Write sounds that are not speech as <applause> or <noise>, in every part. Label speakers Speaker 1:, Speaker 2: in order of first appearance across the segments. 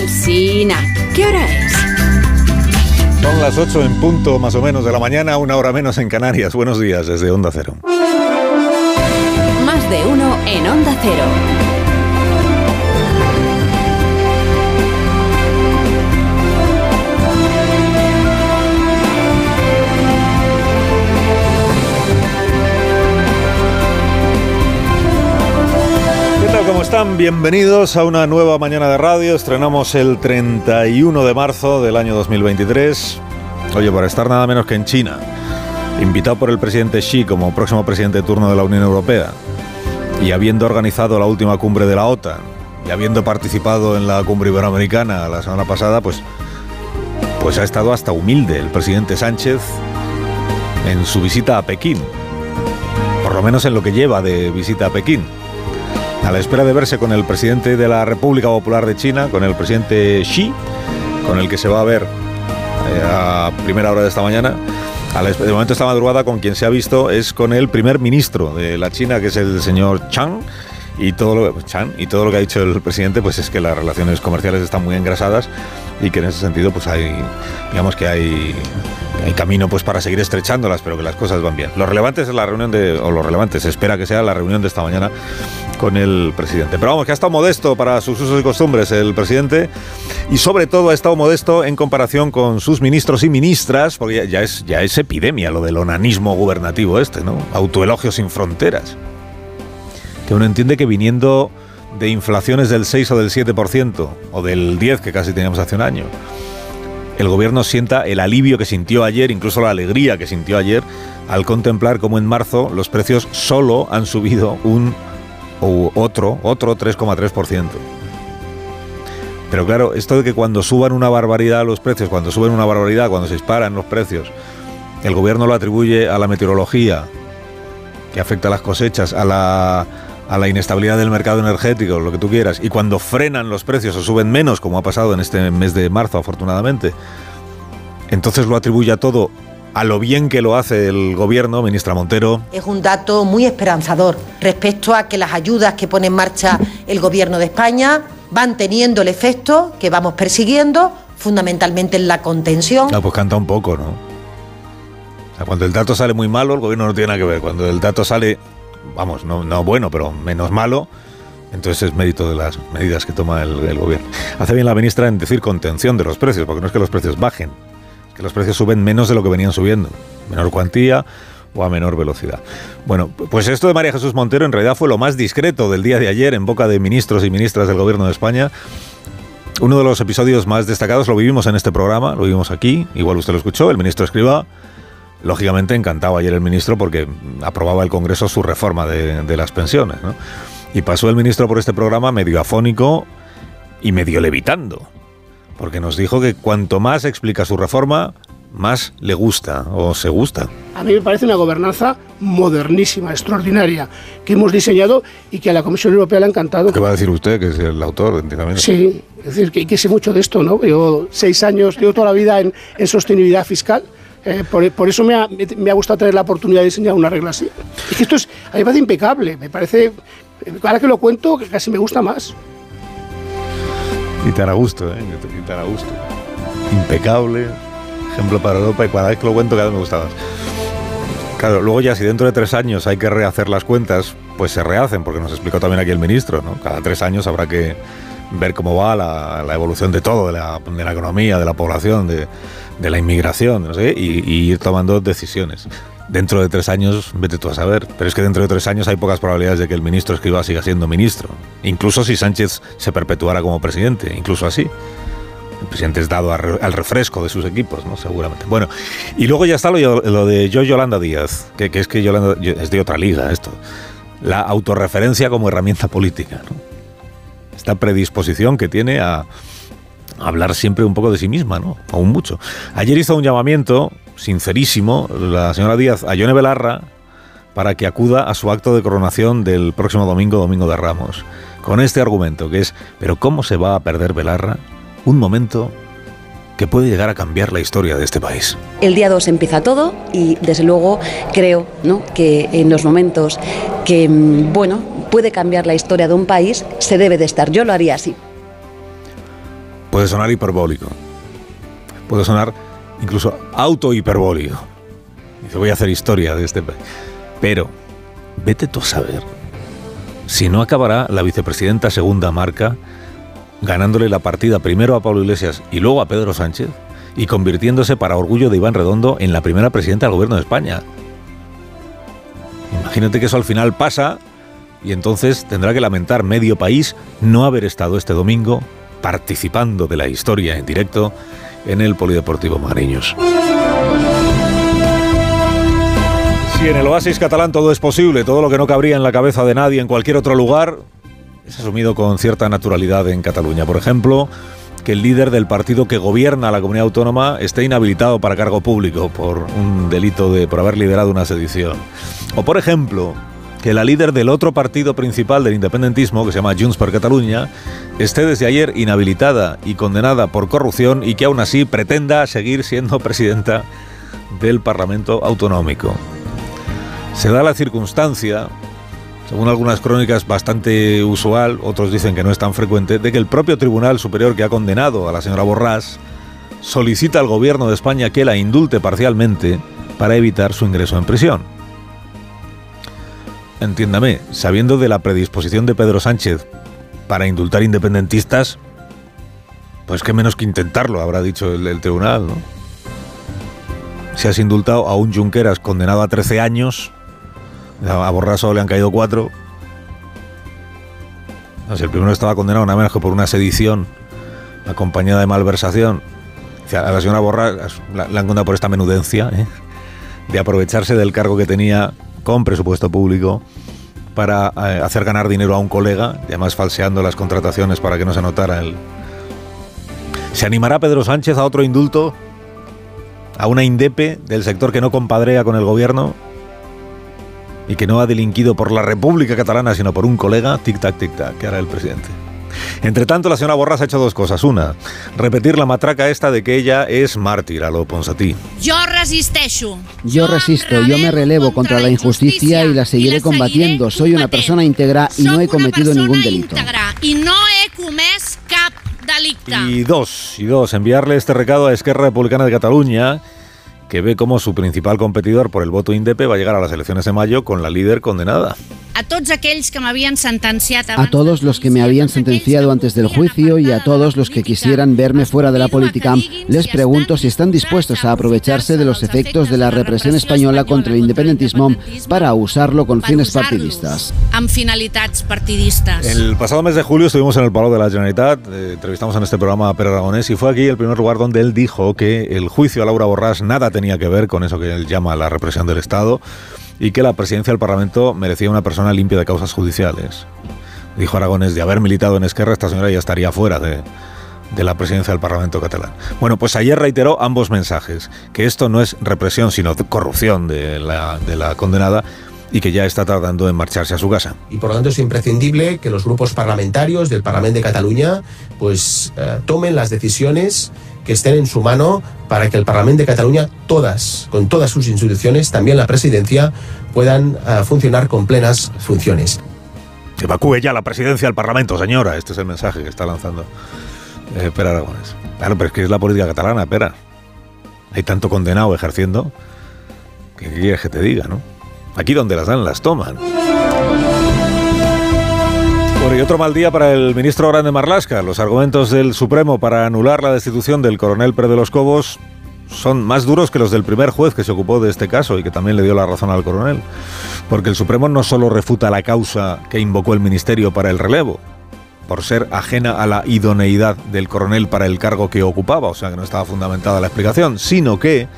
Speaker 1: Alsina, ¿qué hora es?
Speaker 2: Son las 8 en punto más o menos de la mañana, una hora menos en Canarias. Buenos días desde Onda Cero.
Speaker 1: Más de uno en Onda Cero.
Speaker 2: Están? Bienvenidos a una nueva mañana de radio. Estrenamos el 31 de marzo del año 2023. Oye, para estar nada menos que en China, invitado por el presidente Xi como próximo presidente de turno de la Unión Europea, y habiendo organizado la última cumbre de la OTAN, y habiendo participado en la cumbre iberoamericana la semana pasada, pues, pues ha estado hasta humilde el presidente Sánchez en su visita a Pekín, por lo menos en lo que lleva de visita a Pekín a la espera de verse con el presidente de la República Popular de China, con el presidente Xi, con el que se va a ver eh, a primera hora de esta mañana. De momento esta madrugada con quien se ha visto es con el primer ministro de la China, que es el señor Chang. Y todo, lo, Chan, y todo lo que ha dicho el presidente pues es que las relaciones comerciales están muy engrasadas y que en ese sentido pues hay digamos que hay hay camino pues para seguir estrechándolas, pero que las cosas van bien. Lo relevante es la reunión de, o lo relevante, se espera que sea la reunión de esta mañana con el presidente. Pero vamos, que ha estado modesto para sus usos y costumbres el presidente y sobre todo ha estado modesto en comparación con sus ministros y ministras, porque ya, ya es, ya es epidemia lo del onanismo gubernativo este, ¿no? Autoelogio sin fronteras. Que uno entiende que viniendo de inflaciones del 6 o del 7% o del 10 que casi teníamos hace un año, el gobierno sienta el alivio que sintió ayer, incluso la alegría que sintió ayer, al contemplar cómo en marzo los precios solo han subido un u otro, otro 3,3%. Pero claro, esto de que cuando suban una barbaridad los precios, cuando suben una barbaridad, cuando se disparan los precios, el gobierno lo atribuye a la meteorología, que afecta a las cosechas, a la, a la inestabilidad del mercado energético, lo que tú quieras, y cuando frenan los precios o suben menos, como ha pasado en este mes de marzo, afortunadamente, entonces lo atribuye a todo a lo bien que lo hace el gobierno, ministra Montero.
Speaker 3: Es un dato muy esperanzador respecto a que las ayudas que pone en marcha el gobierno de España van teniendo el efecto que vamos persiguiendo, fundamentalmente en la contención.
Speaker 2: Ah, pues canta un poco, ¿no? O sea, cuando el dato sale muy malo, el gobierno no tiene nada que ver. Cuando el dato sale, vamos, no, no bueno, pero menos malo, entonces es mérito de las medidas que toma el, el gobierno. Hace bien la ministra en decir contención de los precios, porque no es que los precios bajen, que los precios suben menos de lo que venían subiendo, menor cuantía o a menor velocidad. Bueno, pues esto de María Jesús Montero en realidad fue lo más discreto del día de ayer en boca de ministros y ministras del gobierno de España. Uno de los episodios más destacados lo vivimos en este programa, lo vivimos aquí, igual usted lo escuchó, el ministro escriba. Lógicamente encantado ayer el ministro porque aprobaba el Congreso su reforma de, de las pensiones. ¿no? Y pasó el ministro por este programa medio afónico y medio levitando porque nos dijo que cuanto más explica su reforma, más le gusta o se gusta.
Speaker 4: A mí me parece una gobernanza modernísima, extraordinaria, que hemos diseñado y que a la Comisión Europea le ha encantado.
Speaker 2: ¿Qué va a decir usted, que es el autor? Entiendo.
Speaker 4: Sí, es decir, que, que sé mucho de esto, ¿no? Yo seis años, llevo toda la vida en, en sostenibilidad fiscal. Eh, por, eso me ha, me ha, gustado tener la oportunidad de diseñar una regla así. Es que esto es, a mí me parece impecable, me parece, ahora que lo cuento, que casi me gusta más.
Speaker 2: Y te hará gusto, ¿eh? Y te hará gusto. Impecable, ejemplo para Europa y cada vez que lo cuento cada vez me gusta más. Claro, luego ya si dentro de tres años hay que rehacer las cuentas, pues se rehacen, porque nos explicó también aquí el ministro, ¿no? Cada tres años habrá que ver cómo va la, la evolución de todo, de la, de la, economía, de la población, de, de la inmigración, no sé, y, y ir tomando decisiones dentro de tres años, vete tú a saber. Pero es que dentro de tres años hay pocas probabilidades de que el ministro escriba siga siendo ministro. Incluso si Sánchez se perpetuara como presidente, incluso así. El presidente es dado al refresco de sus equipos, ¿no? Seguramente. Bueno, y luego ya está lo, lo de yo Yolanda Díaz, que, que, es que Yolanda es de otra liga esto. La autorreferencia como herramienta política, ¿no? Esta predisposición que tiene a, hablar siempre un poco de sí misma, ¿no? Aún mucho. Ayer hizo un llamamiento sincerísimo la señora Díaz a Yone Belarra para que acuda a su acto de coronación del próximo domingo, Domingo de Ramos, con este argumento que es, pero ¿cómo se va a perder Belarra un momento que puede llegar a cambiar la historia de este país.
Speaker 5: El día 2 empieza todo y desde luego creo ¿no? que en los momentos que bueno, puede cambiar la historia de un país se debe de estar. Yo lo haría así.
Speaker 2: puede sonar hiperbólico, puede sonar incluso autohiperbólico. Dice, voy a hacer historia de este país. Pero, vete tú a saber si no acabará la vicepresidenta segunda marca ganándole la partida primero a Pablo Iglesias y luego a Pedro Sánchez y convirtiéndose para orgullo de Iván Redondo en la primera presidenta del gobierno de España. Imagínate que eso al final pasa y entonces tendrá que lamentar medio país no haber estado este domingo participando de la historia en directo en el Polideportivo Mariños. Si en el oasis catalán todo es posible, todo lo que no cabría en la cabeza de nadie en cualquier otro lugar, es asumido con cierta naturalidad en Cataluña. Por ejemplo, que el líder del partido que gobierna la comunidad autónoma esté inhabilitado para cargo público por un delito de por haber liderado una sedición. O por ejemplo, que la líder del otro partido principal del independentismo, que se llama Junts per Catalunya, esté desde ayer inhabilitada y condenada por corrupción y que aún así pretenda seguir siendo <laughs> presidenta del Parlamento Autonómico. Se da la circunstancia, según algunas crónicas bastante usual, otros dicen que no es tan frecuente, de que el propio Tribunal Superior que ha condenado a la señora Borrás solicita al gobierno de España que la indulte parcialmente para evitar su ingreso en prisión. Entiéndame, sabiendo de la predisposición de Pedro Sánchez para indultar independentistas, pues qué menos que intentarlo, habrá dicho el, tribunal, ¿no? Si has indultado a un Junqueras condenado a 13 años, a Borraso le han caído 4. No sé, el primero estaba condenado nada menos que por una sedición acompañada de malversación. A la señora Borras la, la han condenado por esta menudencia, ¿eh? de aprovecharse del cargo que tenía con presupuesto público para eh, hacer ganar dinero a un colega, y además falseando las contrataciones para que no se notara el... ¿Se animará Pedro Sánchez a otro indulto? ¿A una indepe del sector que no compadrea con el gobierno? Y que no ha delinquido por la República Catalana, sino por un colega, tic-tac, tic-tac, que hará el presidente. Entre tanto, la señora Borras ha hecho dos cosas. Una, repetir la matraca esta de que ella es mártir a lo Ponsatí.
Speaker 6: Yo resisteixo.
Speaker 7: Yo resisto, yo me relevo contra la injusticia y la seguiré combatiendo. Soy una persona íntegra y no he cometido ningún delito.
Speaker 6: Y no he comès cap delicte.
Speaker 2: Y dos, y dos, enviarle este recado a Esquerra Republicana de Cataluña que ve como su principal competidor por el voto INDEP va a llegar a las elecciones de mayo con la líder condenada.
Speaker 6: A tots aquells que m'havien sentenciat
Speaker 7: A todos los que me habían sentenciado antes del juicio y a todos los que quisieran verme fuera de la política, les pregunto si están dispuestos a aprovecharse de los efectos de la represión española contra el independentismo para usarlo con fines partidistas.
Speaker 6: partidistes.
Speaker 2: El pasado mes de julio estuvimos en el Palau de la Generalitat, eh, entrevistamos en este programa a Pere Aragonés y fue aquí el primer lugar donde él dijo que el juicio a Laura Borràs nada tenía que ver con eso que él llama la represión del Estado y que la presidencia del Parlamento merecía una persona limpia de causas judiciales. Dijo Aragonés, de haber militado en Esquerra, esta señora ya estaría fuera de, la presidencia del Parlamento catalán. Bueno, pues ayer reiteró ambos mensajes, que esto no es represión, sino corrupción de la condenada y que ya está tardando en marcharse a su casa.
Speaker 8: y por lo tanto es imprescindible que los grupos parlamentarios del Parlamento de Cataluña pues eh, tomen las decisiones que estén en su mano para que el Parlamento de Cataluña, todas, con todas sus instituciones, también la presidencia, puedan eh, funcionar con plenas funciones.
Speaker 2: Evacúe ya la presidencia del Parlamento, señora. Este es el mensaje que está lanzando eh, Pere Aragonés. Claro, pero es que es la política catalana, Pera. Hay tanto condenado ejerciendo que ¿qué quieres que te diga, no? Aquí donde las dan, las toman. Bueno, y otro mal día para el ministro Grande Marlasca. Los argumentos del Supremo para anular la destitución del coronel Pérez de los Cobos son más duros que los del primer juez que se ocupó de este caso y que también le dio la razón al coronel. Porque el Supremo no solo refuta la causa que invocó el ministerio para el relevo, por ser ajena a la idoneidad del coronel para el cargo que ocupaba, o sea que no estaba fundamentada la explicación, sino que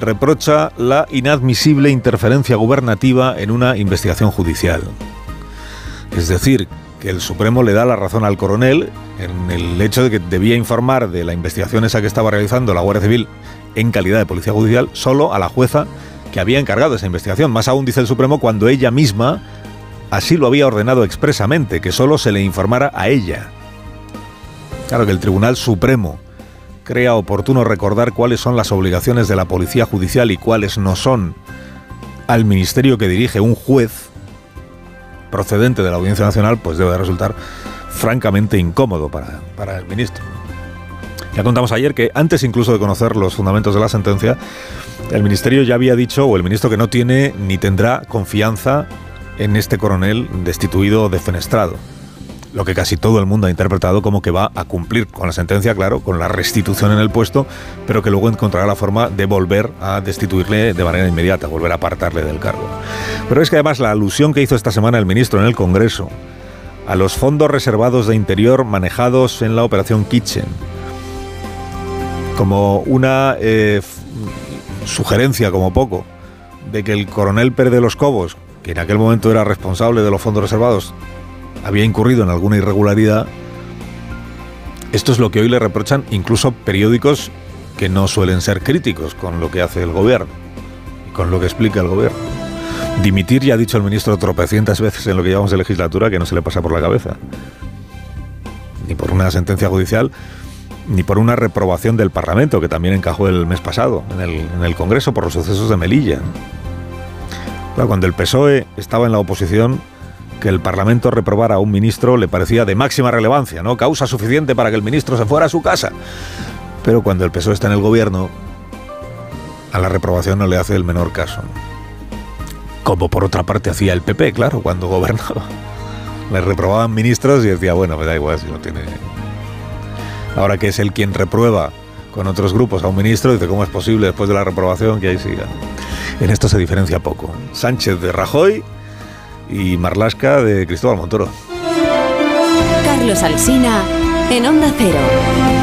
Speaker 2: reprocha la inadmisible interferencia gubernativa en una investigación judicial. Es decir, que el Supremo le da la razón al coronel en el hecho de que debía informar de la investigación esa que estaba realizando la Guardia Civil en calidad de policía judicial solo a la jueza que había encargado esa investigación. Más aún dice el Supremo cuando ella misma así lo había ordenado expresamente, que solo se le informara a ella. Claro que el Tribunal Supremo crea oportuno recordar cuáles son las obligaciones de la Policía Judicial y cuáles no son al ministerio que dirige un juez procedente de la Audiencia Nacional, pues debe de resultar francamente incómodo para, para el ministro. Ya contamos ayer que antes incluso de conocer los fundamentos de la sentencia, el ministerio ya había dicho, o el ministro, que no tiene ni tendrá confianza en este coronel destituido defenestrado. Lo que casi todo el mundo ha interpretado como que va a cumplir con la sentencia, claro, con la restitución en el puesto, pero que luego encontrará la forma de volver a destituirle de manera inmediata, volver a apartarle del cargo. Pero es que además la alusión que hizo esta semana el ministro en el Congreso a los fondos reservados de interior manejados en la operación Kitchen, como una eh, sugerencia, como poco, de que el coronel Pérez de los Cobos, que en aquel momento era responsable de los fondos reservados, había incurrido en alguna irregularidad, esto es lo que hoy le reprochan incluso periódicos que no suelen ser críticos con lo que hace el gobierno y con lo que explica el gobierno. Dimitir ya ha dicho el ministro tropecientas veces en lo que llevamos de legislatura que no se le pasa por la cabeza. Ni por una sentencia judicial, ni por una reprobación del Parlamento, que también encajó el mes pasado en el, en el Congreso por los sucesos de Melilla. cuando el PSOE estaba en la oposición, que el Parlamento reprobara a un ministro le parecía de máxima relevancia, ¿no? Causa suficiente para que el ministro se fuera a su casa. Pero cuando el PSOE está en el gobierno, a la reprobación no le hace el menor caso. Como por otra parte hacía el PP, claro, cuando <laughs> gobernaba. Le reprobaban ministros y decía, bueno, me da igual si no tiene... Ahora que es él quien reprueba con otros grupos a un ministro, dice, ¿cómo es posible después de la reprobación que ahí siga? En esto se diferencia poco. Sánchez de Rajoy y Marlasca de Cristóbal Montoro.
Speaker 1: Carlos Alsina en Onda Cero.